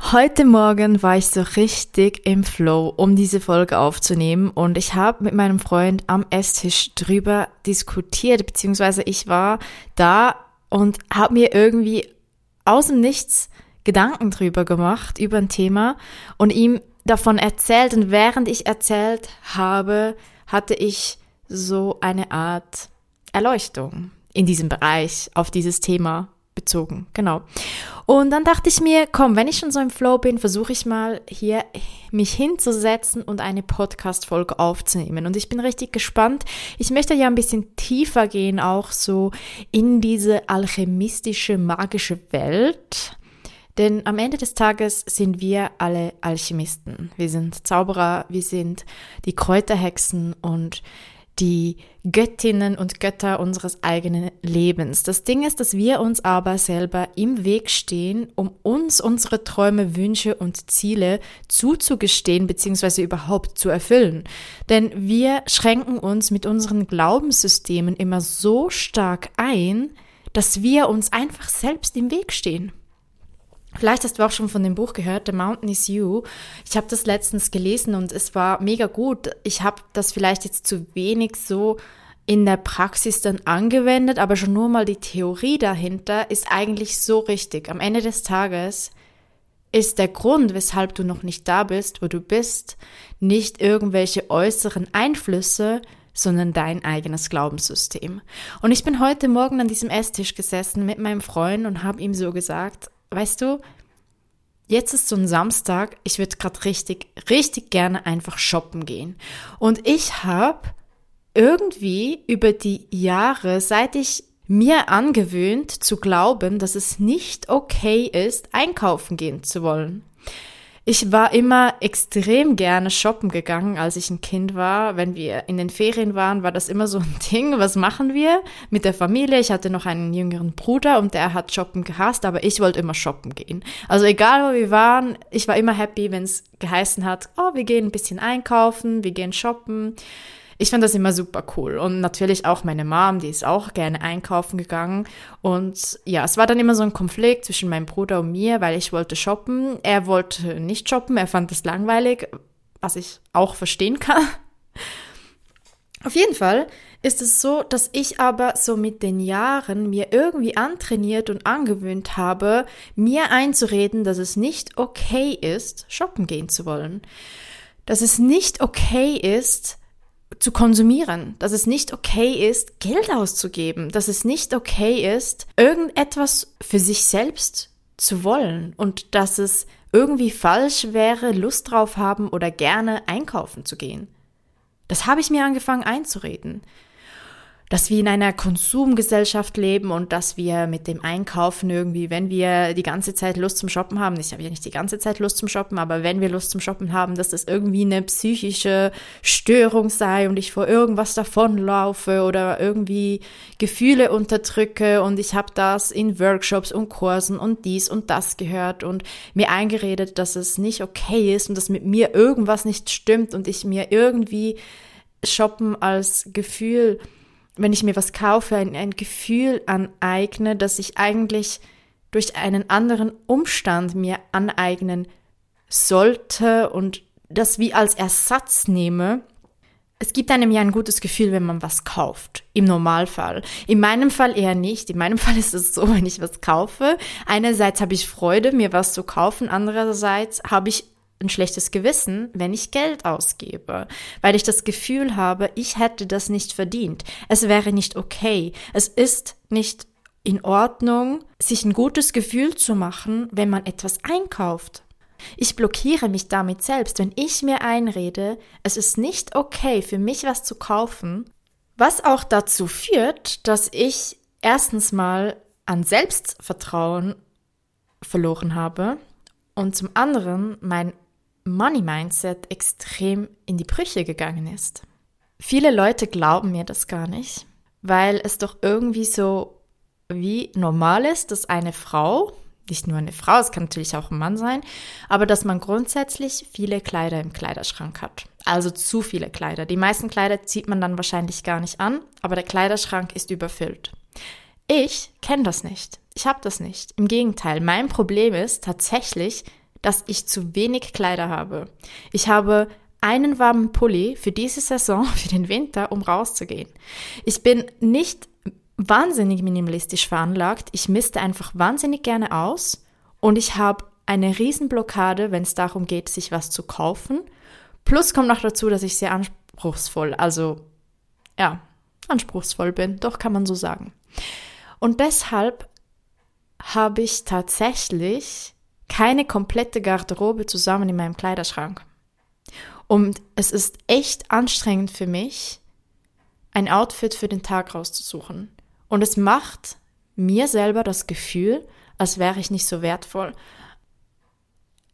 Heute Morgen war ich so richtig im Flow, um diese Folge aufzunehmen. Und ich habe mit meinem Freund am Esstisch drüber diskutiert, beziehungsweise ich war da und habe mir irgendwie aus dem Nichts Gedanken drüber gemacht, über ein Thema und ihm davon erzählt. Und während ich erzählt habe, hatte ich so eine Art Erleuchtung in diesem Bereich auf dieses Thema bezogen. Genau. Und dann dachte ich mir, komm, wenn ich schon so im Flow bin, versuche ich mal hier mich hinzusetzen und eine Podcast-Folge aufzunehmen. Und ich bin richtig gespannt. Ich möchte ja ein bisschen tiefer gehen, auch so in diese alchemistische, magische Welt. Denn am Ende des Tages sind wir alle Alchemisten. Wir sind Zauberer, wir sind die Kräuterhexen und die Göttinnen und Götter unseres eigenen Lebens. Das Ding ist, dass wir uns aber selber im Weg stehen, um uns unsere Träume, Wünsche und Ziele zuzugestehen bzw. überhaupt zu erfüllen. Denn wir schränken uns mit unseren Glaubenssystemen immer so stark ein, dass wir uns einfach selbst im Weg stehen. Vielleicht hast du auch schon von dem Buch gehört, The Mountain is You. Ich habe das letztens gelesen und es war mega gut. Ich habe das vielleicht jetzt zu wenig so in der Praxis dann angewendet, aber schon nur mal die Theorie dahinter ist eigentlich so richtig. Am Ende des Tages ist der Grund, weshalb du noch nicht da bist, wo du bist, nicht irgendwelche äußeren Einflüsse, sondern dein eigenes Glaubenssystem. Und ich bin heute Morgen an diesem Esstisch gesessen mit meinem Freund und habe ihm so gesagt, weißt du, jetzt ist so ein Samstag, ich würde gerade richtig, richtig gerne einfach shoppen gehen. Und ich habe irgendwie über die Jahre, seit ich mir angewöhnt zu glauben, dass es nicht okay ist, einkaufen gehen zu wollen. Ich war immer extrem gerne shoppen gegangen, als ich ein Kind war. Wenn wir in den Ferien waren, war das immer so ein Ding. Was machen wir mit der Familie? Ich hatte noch einen jüngeren Bruder und der hat shoppen gehasst, aber ich wollte immer shoppen gehen. Also egal wo wir waren, ich war immer happy, wenn es geheißen hat, oh, wir gehen ein bisschen einkaufen, wir gehen shoppen. Ich fand das immer super cool. Und natürlich auch meine Mom, die ist auch gerne einkaufen gegangen. Und ja, es war dann immer so ein Konflikt zwischen meinem Bruder und mir, weil ich wollte shoppen. Er wollte nicht shoppen, er fand das langweilig, was ich auch verstehen kann. Auf jeden Fall ist es so, dass ich aber so mit den Jahren mir irgendwie antrainiert und angewöhnt habe, mir einzureden, dass es nicht okay ist, shoppen gehen zu wollen. Dass es nicht okay ist, zu konsumieren, dass es nicht okay ist, Geld auszugeben, dass es nicht okay ist, irgendetwas für sich selbst zu wollen und dass es irgendwie falsch wäre, Lust drauf haben oder gerne einkaufen zu gehen. Das habe ich mir angefangen einzureden dass wir in einer Konsumgesellschaft leben und dass wir mit dem Einkaufen irgendwie, wenn wir die ganze Zeit Lust zum Shoppen haben, ich habe ja nicht die ganze Zeit Lust zum Shoppen, aber wenn wir Lust zum Shoppen haben, dass das irgendwie eine psychische Störung sei und ich vor irgendwas davonlaufe oder irgendwie Gefühle unterdrücke und ich habe das in Workshops und Kursen und dies und das gehört und mir eingeredet, dass es nicht okay ist und dass mit mir irgendwas nicht stimmt und ich mir irgendwie Shoppen als Gefühl wenn ich mir was kaufe, ein, ein Gefühl aneigne, das ich eigentlich durch einen anderen Umstand mir aneignen sollte und das wie als Ersatz nehme. Es gibt einem ja ein gutes Gefühl, wenn man was kauft. Im Normalfall. In meinem Fall eher nicht. In meinem Fall ist es so, wenn ich was kaufe. Einerseits habe ich Freude, mir was zu kaufen. Andererseits habe ich ein schlechtes Gewissen, wenn ich Geld ausgebe, weil ich das Gefühl habe, ich hätte das nicht verdient. Es wäre nicht okay. Es ist nicht in Ordnung, sich ein gutes Gefühl zu machen, wenn man etwas einkauft. Ich blockiere mich damit selbst, wenn ich mir einrede, es ist nicht okay für mich was zu kaufen, was auch dazu führt, dass ich erstens mal an Selbstvertrauen verloren habe und zum anderen mein Money Mindset extrem in die Brüche gegangen ist. Viele Leute glauben mir das gar nicht, weil es doch irgendwie so wie normal ist, dass eine Frau, nicht nur eine Frau, es kann natürlich auch ein Mann sein, aber dass man grundsätzlich viele Kleider im Kleiderschrank hat. Also zu viele Kleider. Die meisten Kleider zieht man dann wahrscheinlich gar nicht an, aber der Kleiderschrank ist überfüllt. Ich kenne das nicht. Ich habe das nicht. Im Gegenteil, mein Problem ist tatsächlich, dass ich zu wenig Kleider habe. Ich habe einen warmen Pulli für diese Saison, für den Winter, um rauszugehen. Ich bin nicht wahnsinnig minimalistisch veranlagt. Ich misste einfach wahnsinnig gerne aus und ich habe eine Riesenblockade, wenn es darum geht, sich was zu kaufen. Plus kommt noch dazu, dass ich sehr anspruchsvoll, also ja, anspruchsvoll bin, doch kann man so sagen. Und deshalb habe ich tatsächlich keine komplette Garderobe zusammen in meinem Kleiderschrank. Und es ist echt anstrengend für mich, ein Outfit für den Tag rauszusuchen. Und es macht mir selber das Gefühl, als wäre ich nicht so wertvoll.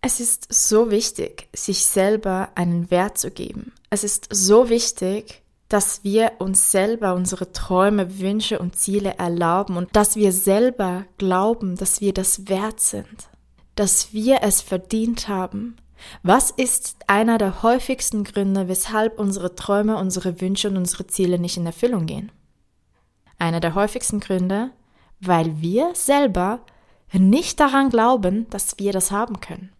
Es ist so wichtig, sich selber einen Wert zu geben. Es ist so wichtig, dass wir uns selber unsere Träume, Wünsche und Ziele erlauben und dass wir selber glauben, dass wir das wert sind, dass wir es verdient haben. Was ist einer der häufigsten Gründe, weshalb unsere Träume, unsere Wünsche und unsere Ziele nicht in Erfüllung gehen? Einer der häufigsten Gründe, weil wir selber nicht daran glauben, dass wir das haben können.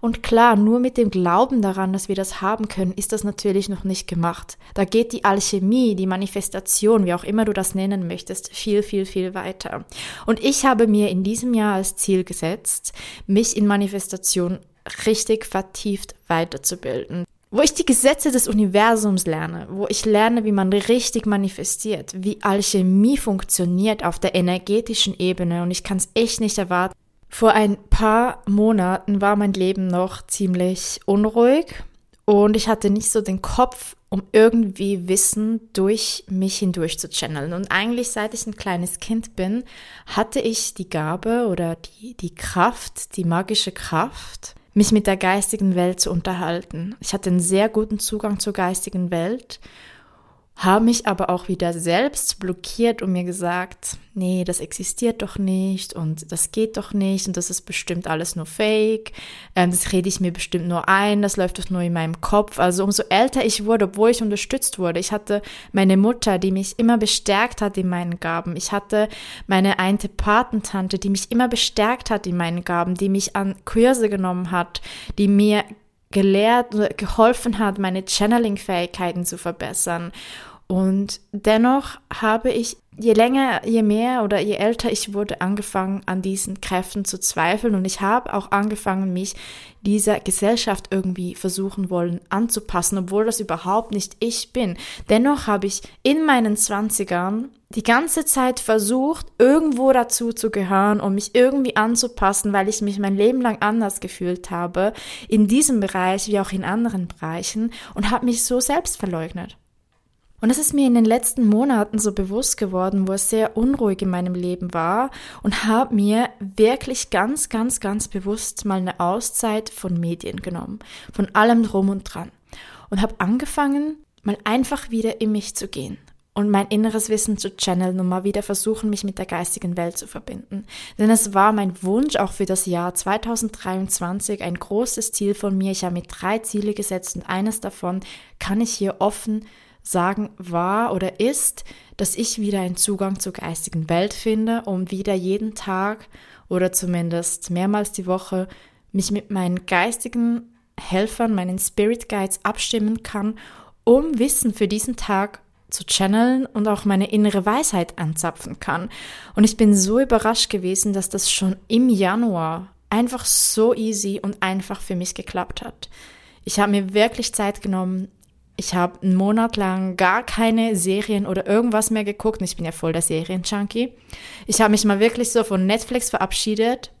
Und klar, nur mit dem Glauben daran, dass wir das haben können, ist das natürlich noch nicht gemacht. Da geht die Alchemie, die Manifestation, wie auch immer du das nennen möchtest, viel, viel, viel weiter. Und ich habe mir in diesem Jahr als Ziel gesetzt, mich in Manifestation richtig vertieft weiterzubilden wo ich die Gesetze des Universums lerne, wo ich lerne, wie man richtig manifestiert, wie Alchemie funktioniert auf der energetischen Ebene und ich kann es echt nicht erwarten. Vor ein paar Monaten war mein Leben noch ziemlich unruhig und ich hatte nicht so den Kopf, um irgendwie Wissen durch mich hindurch zu channeln. Und eigentlich seit ich ein kleines Kind bin, hatte ich die Gabe oder die, die Kraft, die magische Kraft, mich mit der geistigen Welt zu unterhalten. Ich hatte einen sehr guten Zugang zur geistigen Welt habe mich aber auch wieder selbst blockiert und mir gesagt, nee, das existiert doch nicht und das geht doch nicht und das ist bestimmt alles nur Fake, ähm, das rede ich mir bestimmt nur ein, das läuft doch nur in meinem Kopf. Also umso älter ich wurde, obwohl ich unterstützt wurde, ich hatte meine Mutter, die mich immer bestärkt hat in meinen Gaben. Ich hatte meine einte Patentante, die mich immer bestärkt hat in meinen Gaben, die mich an Kurse genommen hat, die mir gelehrt, geholfen hat, meine Channeling-Fähigkeiten zu verbessern. Und dennoch habe ich, je länger, je mehr oder je älter ich wurde, angefangen an diesen Kräften zu zweifeln. Und ich habe auch angefangen, mich dieser Gesellschaft irgendwie versuchen wollen anzupassen, obwohl das überhaupt nicht ich bin. Dennoch habe ich in meinen Zwanzigern die ganze Zeit versucht, irgendwo dazu zu gehören und mich irgendwie anzupassen, weil ich mich mein Leben lang anders gefühlt habe, in diesem Bereich wie auch in anderen Bereichen und habe mich so selbst verleugnet. Und es ist mir in den letzten Monaten so bewusst geworden, wo es sehr unruhig in meinem Leben war und habe mir wirklich ganz, ganz, ganz bewusst mal eine Auszeit von Medien genommen, von allem drum und dran und habe angefangen, mal einfach wieder in mich zu gehen und mein inneres Wissen zu channeln und mal wieder versuchen, mich mit der geistigen Welt zu verbinden. Denn es war mein Wunsch auch für das Jahr 2023 ein großes Ziel von mir. Ich habe mir drei Ziele gesetzt und eines davon kann ich hier offen sagen war oder ist, dass ich wieder einen Zugang zur geistigen Welt finde, um wieder jeden Tag oder zumindest mehrmals die Woche mich mit meinen geistigen Helfern, meinen Spirit Guides abstimmen kann, um Wissen für diesen Tag zu channeln und auch meine innere Weisheit anzapfen kann. Und ich bin so überrascht gewesen, dass das schon im Januar einfach so easy und einfach für mich geklappt hat. Ich habe mir wirklich Zeit genommen, Ich habe einen Monat lang gar keine Serien oder irgendwas mehr geguckt. Ich bin ja voll der Serien-Junkie. Ich habe mich mal wirklich so von Netflix verabschiedet.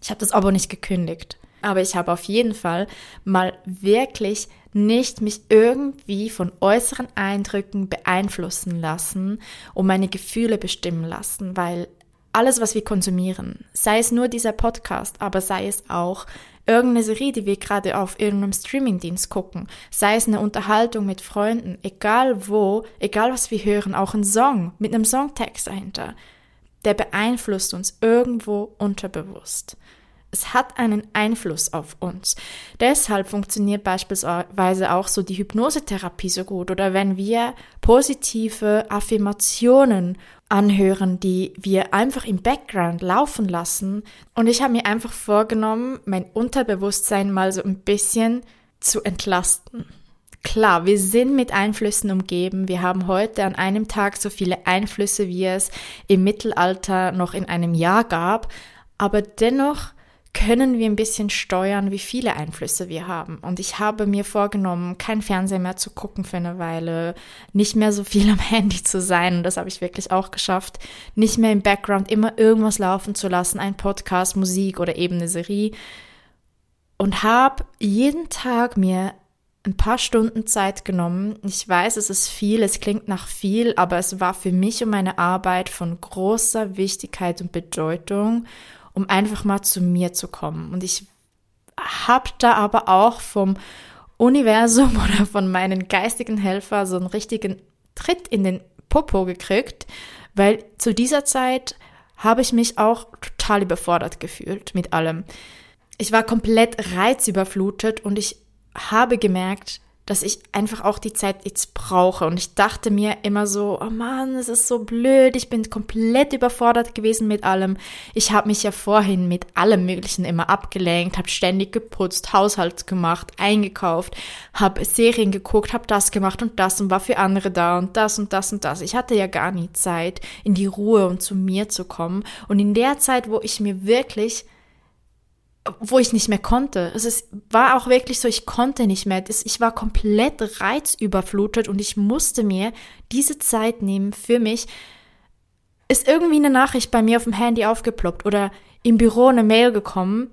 Ich habe das aber nicht gekündigt. Aber ich habe auf jeden Fall mal wirklich nicht mich irgendwie von äußeren Eindrücken beeinflussen lassen und meine Gefühle bestimmen lassen, weil alles, was wir konsumieren, sei es nur dieser Podcast, aber sei es auch irgendeine Serie, die wir gerade auf irgendeinem Streamingdienst gucken, sei es eine Unterhaltung mit Freunden, egal wo, egal was wir hören, auch ein Song mit einem Songtext dahinter, der beeinflusst uns irgendwo unterbewusst. Es hat einen Einfluss auf uns. Deshalb funktioniert beispielsweise auch so die Hypnosetherapie so gut oder wenn wir positive Affirmationen anhören, die wir einfach im Background laufen lassen. Und ich habe mir einfach vorgenommen, mein Unterbewusstsein mal so ein bisschen zu entlasten. Klar, wir sind mit Einflüssen umgeben. Wir haben heute an einem Tag so viele Einflüsse, wie es im Mittelalter noch in einem Jahr gab. Aber dennoch können wir ein bisschen steuern, wie viele Einflüsse wir haben. Und ich habe mir vorgenommen, kein Fernseher mehr zu gucken für eine Weile, nicht mehr so viel am Handy zu sein. Und das habe ich wirklich auch geschafft. Nicht mehr im Background immer irgendwas laufen zu lassen, ein Podcast, Musik oder eben eine Serie. Und habe jeden Tag mir ein paar Stunden Zeit genommen. Ich weiß, es ist viel, es klingt nach viel, aber es war für mich und meine Arbeit von großer Wichtigkeit und Bedeutung um einfach mal zu mir zu kommen. Und ich habe da aber auch vom Universum oder von meinen geistigen Helfer so einen richtigen Tritt in den Popo gekriegt, weil zu dieser Zeit habe ich mich auch total überfordert gefühlt mit allem. Ich war komplett reizüberflutet und ich habe gemerkt, dass ich einfach auch die Zeit jetzt brauche. Und ich dachte mir immer so, oh Mann, es ist so blöd, ich bin komplett überfordert gewesen mit allem. Ich habe mich ja vorhin mit allem Möglichen immer abgelenkt, habe ständig geputzt, Haushalt gemacht, eingekauft, habe Serien geguckt, habe das gemacht und das und war für andere da und das und das und das. Ich hatte ja gar nie Zeit, in die Ruhe und zu mir zu kommen. Und in der Zeit, wo ich mir wirklich wo ich nicht mehr konnte. Es war auch wirklich so, ich konnte nicht mehr. Ich war komplett reizüberflutet und ich musste mir diese Zeit nehmen für mich. Ist irgendwie eine Nachricht bei mir auf dem Handy aufgeploppt oder im Büro eine Mail gekommen.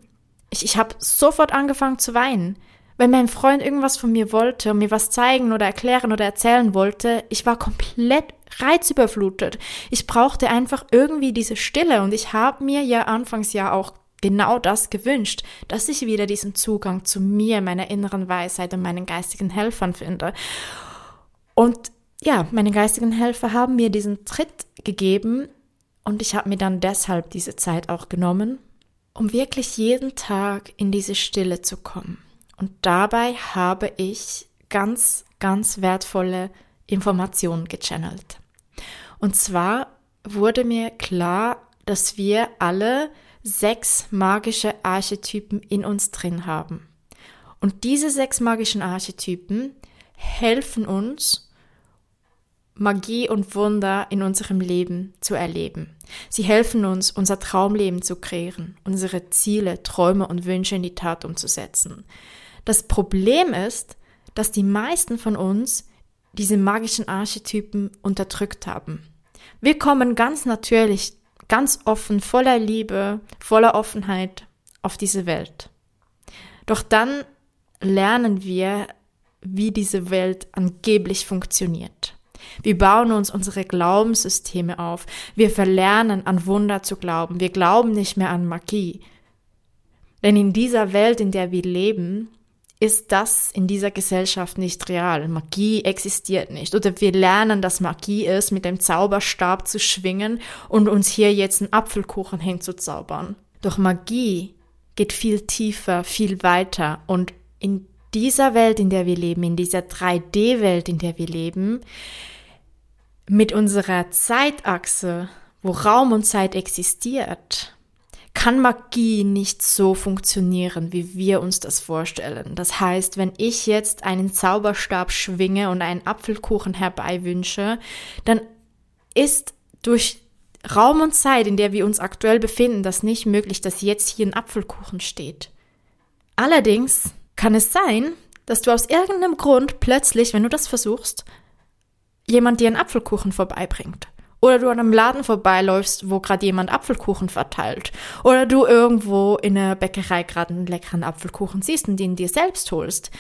Ich, ich habe sofort angefangen zu weinen. Wenn mein Freund irgendwas von mir wollte und mir was zeigen oder erklären oder erzählen wollte, ich war komplett reizüberflutet. Ich brauchte einfach irgendwie diese Stille und ich habe mir ja anfangs ja auch genau das gewünscht, dass ich wieder diesen Zugang zu mir, meiner inneren Weisheit und meinen geistigen Helfern finde. Und ja, meine geistigen Helfer haben mir diesen Tritt gegeben und ich habe mir dann deshalb diese Zeit auch genommen, um wirklich jeden Tag in diese Stille zu kommen. Und dabei habe ich ganz, ganz wertvolle Informationen gechannelt. Und zwar wurde mir klar, dass wir alle sechs magische Archetypen in uns drin haben. Und diese sechs magischen Archetypen helfen uns, Magie und Wunder in unserem Leben zu erleben. Sie helfen uns, unser Traumleben zu kreieren, unsere Ziele, Träume und Wünsche in die Tat umzusetzen. Das Problem ist, dass die meisten von uns diese magischen Archetypen unterdrückt haben. Wir kommen ganz natürlich ganz offen, voller Liebe, voller Offenheit auf diese Welt. Doch dann lernen wir, wie diese Welt angeblich funktioniert. Wir bauen uns unsere Glaubenssysteme auf. Wir verlernen an Wunder zu glauben. Wir glauben nicht mehr an Magie. Denn in dieser Welt, in der wir leben, ist das in dieser Gesellschaft nicht real. Magie existiert nicht. Oder wir lernen, dass Magie ist, mit dem Zauberstab zu schwingen und uns hier jetzt einen Apfelkuchen hinzuzaubern. Doch Magie geht viel tiefer, viel weiter und in dieser Welt, in der wir leben, in dieser 3D-Welt, in der wir leben, mit unserer Zeitachse, wo Raum und Zeit existiert, kann Magie nicht so funktionieren, wie wir uns das vorstellen. Das heißt, wenn ich jetzt einen Zauberstab schwinge und einen Apfelkuchen herbeiwünsche, dann ist durch Raum und Zeit, in der wir uns aktuell befinden, das nicht möglich, dass jetzt hier ein Apfelkuchen steht. Allerdings kann es sein, dass du aus irgendeinem Grund plötzlich, wenn du das versuchst, jemand dir einen Apfelkuchen vorbeibringt. Oder du an einem Laden vorbeiläufst, wo gerade jemand Apfelkuchen verteilt. Oder du irgendwo in der Bäckerei gerade einen leckeren Apfelkuchen siehst und den dir selbst holst.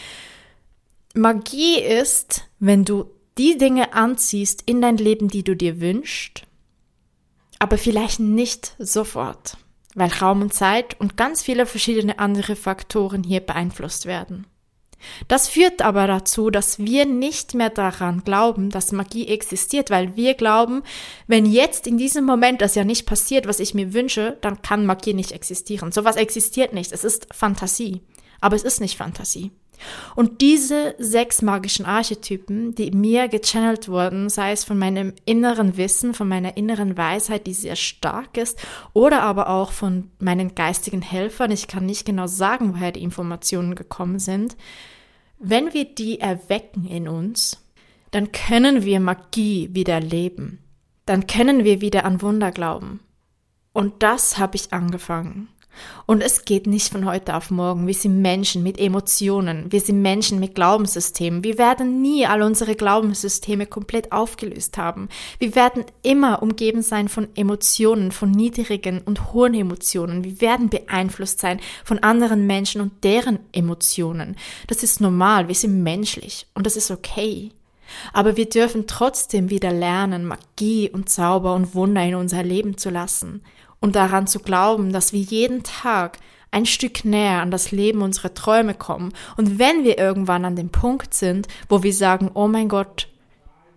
Magie ist, wenn du die Dinge anziehst in dein Leben, die du dir wünschst, aber vielleicht nicht sofort, weil Raum und Zeit und ganz viele verschiedene andere Faktoren hier beeinflusst werden. Das führt aber dazu, dass wir nicht mehr daran glauben, dass Magie existiert, weil wir glauben, wenn jetzt in diesem Moment das ja nicht passiert, was ich mir wünsche, dann kann Magie nicht existieren. Sowas existiert nicht. Es ist Fantasie. Aber es ist nicht Fantasie. Und diese sechs magischen Archetypen, die mir gechannelt wurden, sei es von meinem inneren Wissen, von meiner inneren Weisheit, die sehr stark ist, oder aber auch von meinen geistigen Helfern, ich kann nicht genau sagen, woher die Informationen gekommen sind, wenn wir die erwecken in uns, dann können wir Magie wieder leben. Dann können wir wieder an Wunder glauben. Und das habe ich angefangen. Und es geht nicht von heute auf morgen. Wir sind Menschen mit Emotionen. Wir sind Menschen mit Glaubenssystemen. Wir werden nie all unsere Glaubenssysteme komplett aufgelöst haben. Wir werden immer umgeben sein von Emotionen, von niedrigen und hohen Emotionen. Wir werden beeinflusst sein von anderen Menschen und deren Emotionen. Das ist normal. Wir sind menschlich. Und das ist okay. Aber wir dürfen trotzdem wieder lernen, Magie und Zauber und Wunder in unser Leben zu lassen und daran zu glauben, dass wir jeden Tag ein Stück näher an das Leben unserer Träume kommen. Und wenn wir irgendwann an dem Punkt sind, wo wir sagen, oh mein Gott,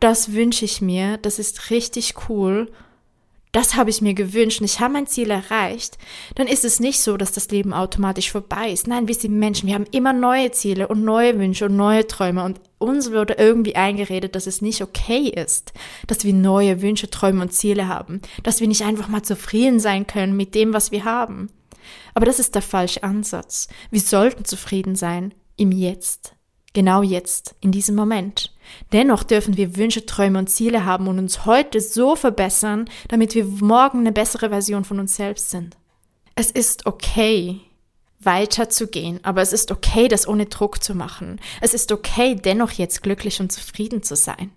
das wünsche ich mir, das ist richtig cool das habe ich mir gewünscht und ich habe mein Ziel erreicht, dann ist es nicht so, dass das Leben automatisch vorbei ist. Nein, wir sind Menschen, wir haben immer neue Ziele und neue Wünsche und neue Träume und uns wurde irgendwie eingeredet, dass es nicht okay ist, dass wir neue Wünsche, Träume und Ziele haben, dass wir nicht einfach mal zufrieden sein können mit dem, was wir haben. Aber das ist der falsche Ansatz. Wir sollten zufrieden sein im Jetzt. Genau jetzt, in diesem Moment. Dennoch dürfen wir Wünsche, Träume und Ziele haben und uns heute so verbessern, damit wir morgen eine bessere Version von uns selbst sind. Es ist okay, weiterzugehen, aber es ist okay, das ohne Druck zu machen. Es ist okay, dennoch jetzt glücklich und zufrieden zu sein.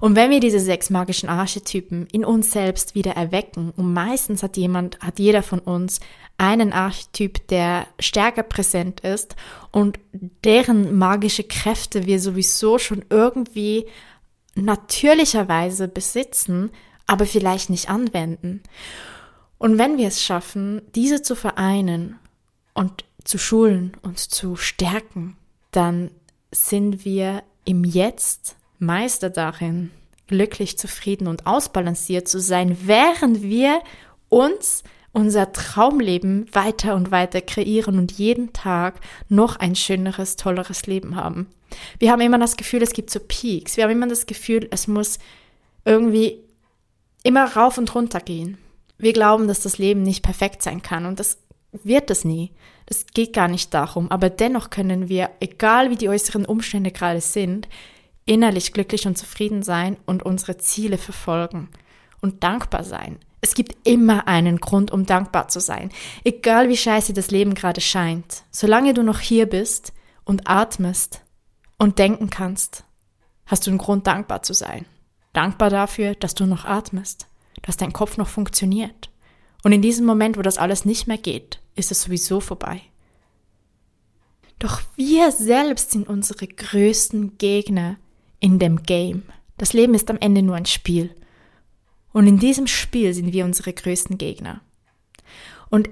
Und wenn wir diese sechs magischen Archetypen in uns selbst wieder erwecken, und meistens hat jemand, hat jeder von uns einen Archetyp, der stärker präsent ist und deren magische Kräfte wir sowieso schon irgendwie natürlicherweise besitzen, aber vielleicht nicht anwenden. Und wenn wir es schaffen, diese zu vereinen und zu schulen und zu stärken, dann sind wir im Jetzt Meister darin, glücklich, zufrieden und ausbalanciert zu sein, während wir uns unser Traumleben weiter und weiter kreieren und jeden Tag noch ein schöneres, tolleres Leben haben. Wir haben immer das Gefühl, es gibt so Peaks. Wir haben immer das Gefühl, es muss irgendwie immer rauf und runter gehen. Wir glauben, dass das Leben nicht perfekt sein kann und das wird es nie. Das geht gar nicht darum. Aber dennoch können wir, egal wie die äußeren Umstände gerade sind, innerlich glücklich und zufrieden sein und unsere Ziele verfolgen und dankbar sein. Es gibt immer einen Grund, um dankbar zu sein, egal wie scheiße das Leben gerade scheint. Solange du noch hier bist und atmest und denken kannst, hast du einen Grund, dankbar zu sein. Dankbar dafür, dass du noch atmest, dass dein Kopf noch funktioniert. Und in diesem Moment, wo das alles nicht mehr geht, ist es sowieso vorbei. Doch wir selbst sind unsere größten Gegner in dem Game. Das Leben ist am Ende nur ein Spiel. Und in diesem Spiel sind wir unsere größten Gegner. Und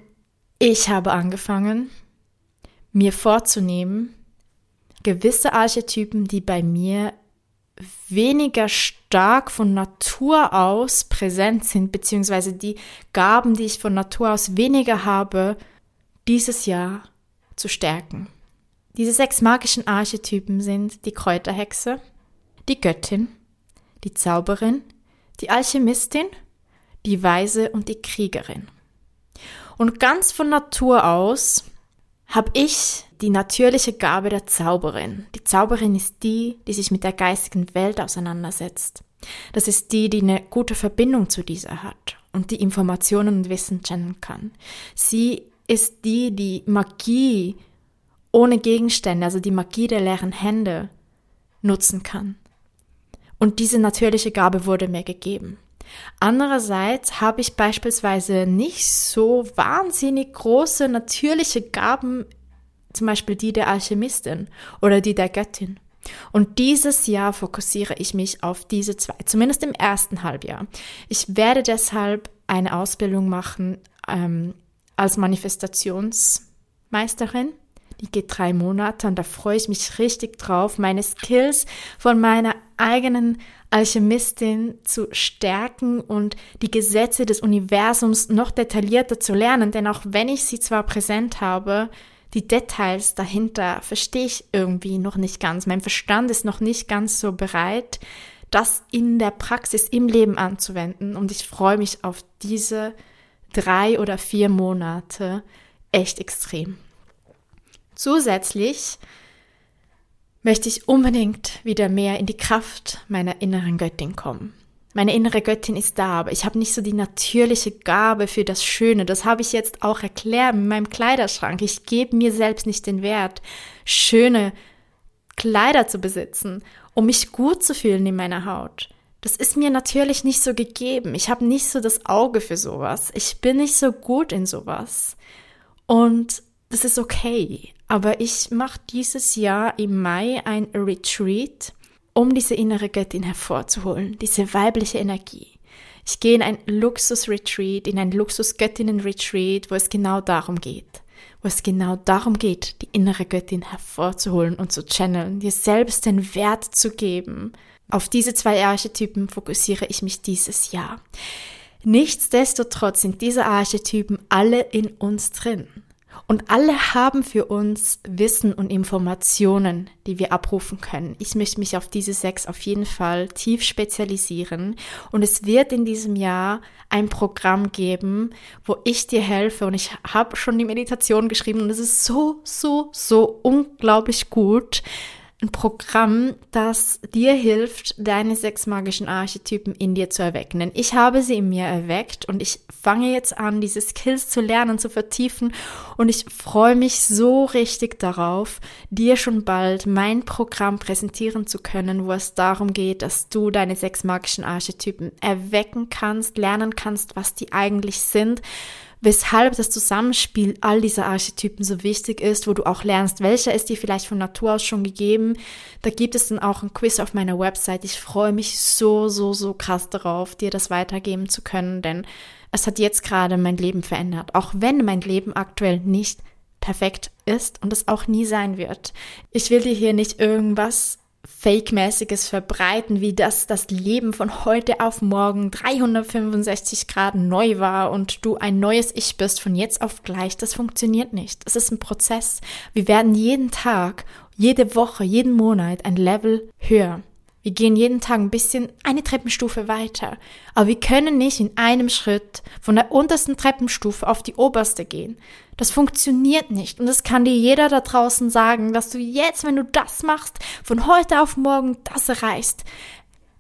ich habe angefangen, mir vorzunehmen, gewisse Archetypen, die bei mir weniger stark von Natur aus präsent sind, beziehungsweise die Gaben, die ich von Natur aus weniger habe, dieses Jahr zu stärken. Diese sechs magischen Archetypen sind die Kräuterhexe, die Göttin, die Zauberin, die Alchemistin, die Weise und die Kriegerin. Und ganz von Natur aus habe ich die natürliche Gabe der Zauberin. Die Zauberin ist die, die sich mit der geistigen Welt auseinandersetzt. Das ist die, die eine gute Verbindung zu dieser hat und die Informationen und Wissen channeln kann. Sie ist die, die Magie ohne Gegenstände, also die Magie der leeren Hände, nutzen kann. Und diese natürliche Gabe wurde mir gegeben. Andererseits habe ich beispielsweise nicht so wahnsinnig große natürliche Gaben, zum Beispiel die der Alchemistin oder die der Göttin. Und dieses Jahr fokussiere ich mich auf diese zwei, zumindest im ersten Halbjahr. Ich werde deshalb eine Ausbildung machen ähm, als Manifestationsmeisterin. Die geht drei Monate und da freue ich mich richtig drauf, meine Skills von meiner eigenen Alchemistin zu stärken und die Gesetze des Universums noch detaillierter zu lernen. Denn auch wenn ich sie zwar präsent habe, die Details dahinter verstehe ich irgendwie noch nicht ganz. Mein Verstand ist noch nicht ganz so bereit, das in der Praxis im Leben anzuwenden. Und ich freue mich auf diese drei oder vier Monate echt extrem. Zusätzlich möchte ich unbedingt wieder mehr in die Kraft meiner inneren Göttin kommen. Meine innere Göttin ist da, aber ich habe nicht so die natürliche Gabe für das Schöne. Das habe ich jetzt auch erklärt in meinem Kleiderschrank. Ich gebe mir selbst nicht den Wert, schöne Kleider zu besitzen, um mich gut zu fühlen in meiner Haut. Das ist mir natürlich nicht so gegeben. Ich habe nicht so das Auge für sowas. Ich bin nicht so gut in sowas. Und das ist okay. Aber ich mache dieses Jahr im Mai ein Retreat um diese innere Göttin hervorzuholen, diese weibliche Energie. Ich gehe in ein Luxus-Retreat, in ein Luxus-Göttinnen-Retreat, wo es genau darum geht. Wo es genau darum geht, die innere Göttin hervorzuholen und zu channeln, dir selbst den Wert zu geben. Auf diese zwei Archetypen fokussiere ich mich dieses Jahr. Nichtsdestotrotz sind diese Archetypen alle in uns drin. Und alle haben für uns Wissen und Informationen, die wir abrufen können. Ich möchte mich auf diese sechs auf jeden Fall tief spezialisieren. Und es wird in diesem Jahr ein Programm geben, wo ich dir helfe. Und ich habe schon die Meditation geschrieben und es ist so, so, so unglaublich gut ein Programm, das dir hilft, deine sechs magischen Archetypen in dir zu erwecken. Denn ich habe sie in mir erweckt und ich fange jetzt an, diese Skills zu lernen, zu vertiefen und ich freue mich so richtig darauf, dir schon bald mein Programm präsentieren zu können, wo es darum geht, dass du deine sechs magischen Archetypen erwecken kannst, lernen kannst, was die eigentlich sind, weshalb das Zusammenspiel all dieser Archetypen so wichtig ist, wo du auch lernst, welcher ist dir vielleicht von Natur aus schon gegeben. Da gibt es dann auch ein Quiz auf meiner Website. Ich freue mich so, so, so krass darauf, dir das weitergeben zu können, denn es hat jetzt gerade mein Leben verändert, auch wenn mein Leben aktuell nicht perfekt ist und es auch nie sein wird. Ich will dir hier nicht irgendwas Fake-mäßiges verbreiten, wie das das Leben von heute auf morgen 365 Grad neu war und du ein neues Ich bist von jetzt auf gleich, das funktioniert nicht. Es ist ein Prozess. Wir werden jeden Tag, jede Woche, jeden Monat ein Level höher. Wir gehen jeden Tag ein bisschen eine Treppenstufe weiter. Aber wir können nicht in einem Schritt von der untersten Treppenstufe auf die oberste gehen. Das funktioniert nicht. Und das kann dir jeder da draußen sagen, dass du jetzt, wenn du das machst, von heute auf morgen das erreichst.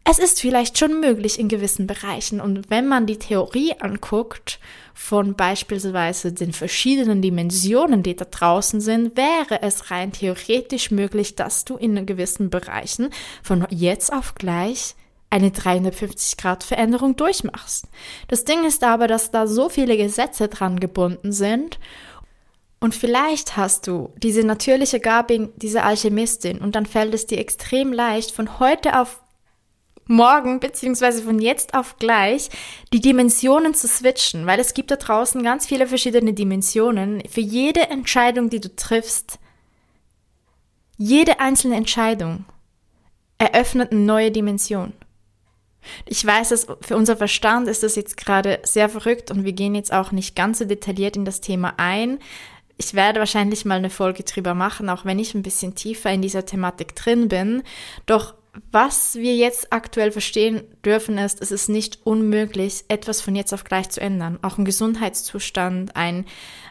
Es ist vielleicht schon möglich in gewissen Bereichen. Und wenn man die Theorie anguckt von beispielsweise den verschiedenen Dimensionen, die da draußen sind, wäre es rein theoretisch möglich, dass du in gewissen Bereichen von jetzt auf gleich eine 350 Grad Veränderung durchmachst. Das Ding ist aber, dass da so viele Gesetze dran gebunden sind und vielleicht hast du diese natürliche Gabe, diese Alchemistin und dann fällt es dir extrem leicht, von heute auf morgen beziehungsweise von jetzt auf gleich die Dimensionen zu switchen, weil es gibt da draußen ganz viele verschiedene Dimensionen. Für jede Entscheidung, die du triffst, jede einzelne Entscheidung eröffnet eine neue Dimension. Ich weiß, dass für unser Verstand ist das jetzt gerade sehr verrückt und wir gehen jetzt auch nicht ganz so detailliert in das Thema ein. Ich werde wahrscheinlich mal eine Folge drüber machen, auch wenn ich ein bisschen tiefer in dieser Thematik drin bin. Doch was wir jetzt aktuell verstehen dürfen, ist, es ist nicht unmöglich, etwas von jetzt auf gleich zu ändern. Auch ein Gesundheitszustand, ein,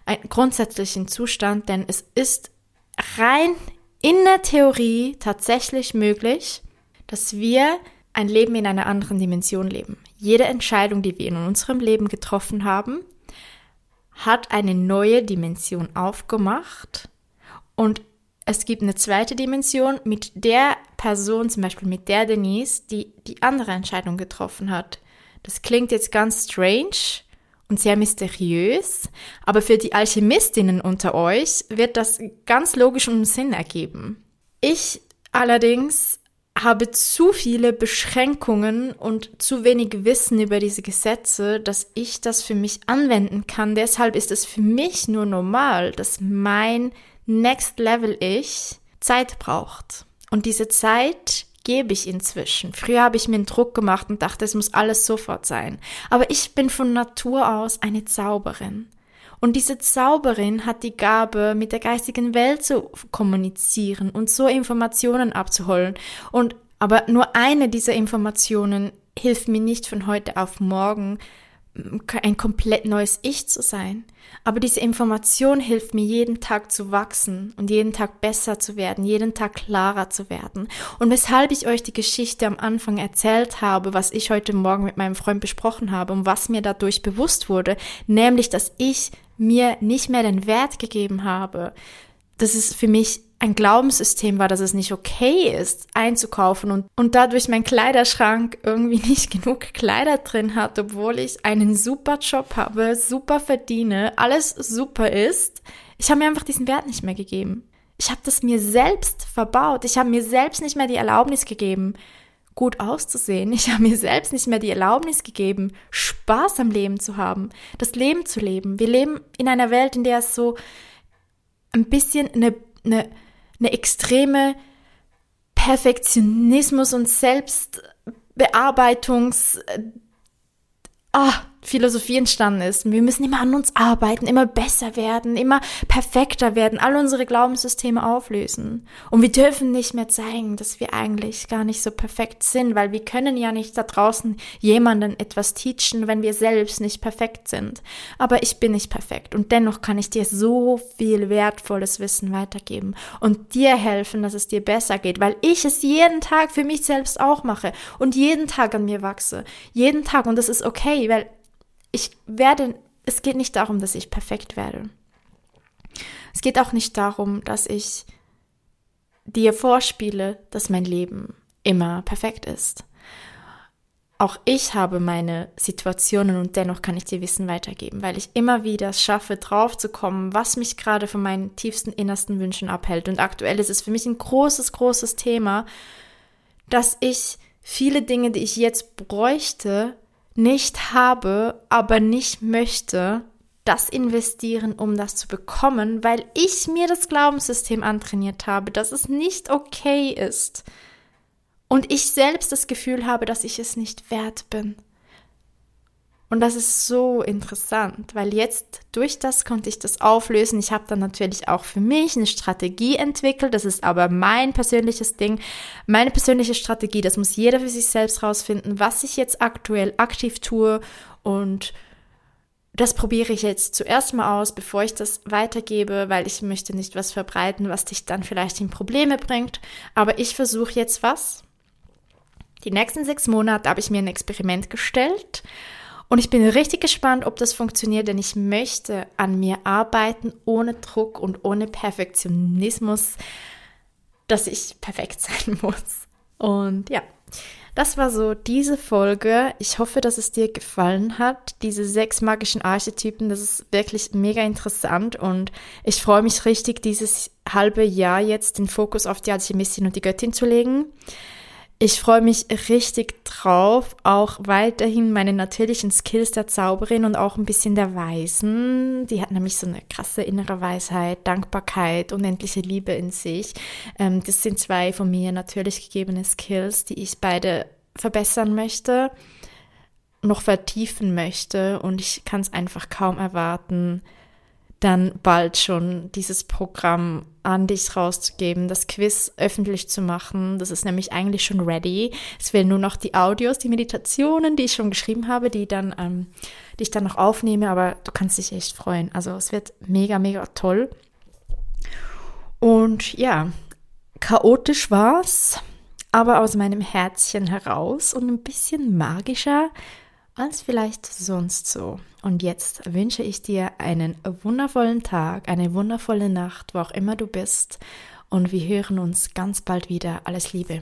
ein grundsätzlichen Zustand, denn es ist rein in der Theorie tatsächlich möglich, dass wir ein Leben in einer anderen Dimension leben. Jede Entscheidung, die wir in unserem Leben getroffen haben, hat eine neue Dimension aufgemacht und es gibt eine zweite Dimension mit der Person, zum Beispiel mit der Denise, die die andere Entscheidung getroffen hat. Das klingt jetzt ganz strange und sehr mysteriös, aber für die Alchemistinnen unter euch wird das ganz logisch und Sinn ergeben. Ich allerdings habe zu viele Beschränkungen und zu wenig Wissen über diese Gesetze, dass ich das für mich anwenden kann. Deshalb ist es für mich nur normal, dass mein Next Level Ich Zeit braucht. Und diese Zeit gebe ich inzwischen. Früher habe ich mir einen Druck gemacht und dachte, es muss alles sofort sein. Aber ich bin von Natur aus eine Zauberin. Und diese Zauberin hat die Gabe, mit der geistigen Welt zu kommunizieren und so Informationen abzuholen. Und aber nur eine dieser Informationen hilft mir nicht von heute auf morgen ein komplett neues Ich zu sein. Aber diese Information hilft mir jeden Tag zu wachsen und jeden Tag besser zu werden, jeden Tag klarer zu werden. Und weshalb ich euch die Geschichte am Anfang erzählt habe, was ich heute Morgen mit meinem Freund besprochen habe und was mir dadurch bewusst wurde, nämlich, dass ich mir nicht mehr den Wert gegeben habe. Das ist für mich ein Glaubenssystem war, dass es nicht okay ist, einzukaufen und, und dadurch mein Kleiderschrank irgendwie nicht genug Kleider drin hat, obwohl ich einen super Job habe, super verdiene, alles super ist. Ich habe mir einfach diesen Wert nicht mehr gegeben. Ich habe das mir selbst verbaut. Ich habe mir selbst nicht mehr die Erlaubnis gegeben, gut auszusehen. Ich habe mir selbst nicht mehr die Erlaubnis gegeben, Spaß am Leben zu haben, das Leben zu leben. Wir leben in einer Welt, in der es so ein bisschen eine, eine eine extreme Perfektionismus und Selbstbearbeitungs ah, Philosophie entstanden ist. Wir müssen immer an uns arbeiten, immer besser werden, immer perfekter werden, all unsere Glaubenssysteme auflösen. Und wir dürfen nicht mehr zeigen, dass wir eigentlich gar nicht so perfekt sind, weil wir können ja nicht da draußen jemanden etwas teachen, wenn wir selbst nicht perfekt sind. Aber ich bin nicht perfekt und dennoch kann ich dir so viel wertvolles Wissen weitergeben und dir helfen, dass es dir besser geht, weil ich es jeden Tag für mich selbst auch mache und jeden Tag an mir wachse. Jeden Tag und das ist okay, weil ich werde, es geht nicht darum, dass ich perfekt werde. Es geht auch nicht darum, dass ich dir vorspiele, dass mein Leben immer perfekt ist. Auch ich habe meine Situationen und dennoch kann ich dir Wissen weitergeben, weil ich immer wieder schaffe, draufzukommen, was mich gerade von meinen tiefsten innersten Wünschen abhält. Und aktuell ist es für mich ein großes, großes Thema, dass ich viele Dinge, die ich jetzt bräuchte, nicht habe, aber nicht möchte, das investieren, um das zu bekommen, weil ich mir das Glaubenssystem antrainiert habe, dass es nicht okay ist. Und ich selbst das Gefühl habe, dass ich es nicht wert bin. Und das ist so interessant, weil jetzt durch das konnte ich das auflösen. Ich habe dann natürlich auch für mich eine Strategie entwickelt. Das ist aber mein persönliches Ding, meine persönliche Strategie. Das muss jeder für sich selbst rausfinden, was ich jetzt aktuell aktiv tue. Und das probiere ich jetzt zuerst mal aus, bevor ich das weitergebe, weil ich möchte nicht was verbreiten, was dich dann vielleicht in Probleme bringt. Aber ich versuche jetzt was. Die nächsten sechs Monate habe ich mir ein Experiment gestellt und ich bin richtig gespannt, ob das funktioniert, denn ich möchte an mir arbeiten ohne Druck und ohne Perfektionismus, dass ich perfekt sein muss. Und ja, das war so diese Folge. Ich hoffe, dass es dir gefallen hat. Diese sechs magischen Archetypen, das ist wirklich mega interessant und ich freue mich richtig, dieses halbe Jahr jetzt den Fokus auf die Alchemistin und die Göttin zu legen. Ich freue mich richtig drauf, auch weiterhin meine natürlichen Skills der Zauberin und auch ein bisschen der Weisen. Die hat nämlich so eine krasse innere Weisheit, Dankbarkeit, unendliche Liebe in sich. Ähm, das sind zwei von mir natürlich gegebene Skills, die ich beide verbessern möchte, noch vertiefen möchte und ich kann es einfach kaum erwarten, dann bald schon dieses Programm an dich rauszugeben, das Quiz öffentlich zu machen. Das ist nämlich eigentlich schon ready. Es fehlen nur noch die Audios, die Meditationen, die ich schon geschrieben habe, die dann, ähm, die ich dann noch aufnehme, aber du kannst dich echt freuen. Also es wird mega, mega toll. Und ja, chaotisch war's, aber aus meinem Herzchen heraus und ein bisschen magischer als vielleicht sonst so. Und jetzt wünsche ich dir einen wundervollen Tag, eine wundervolle Nacht, wo auch immer du bist. und wir hören uns ganz bald wieder. Alles Liebe.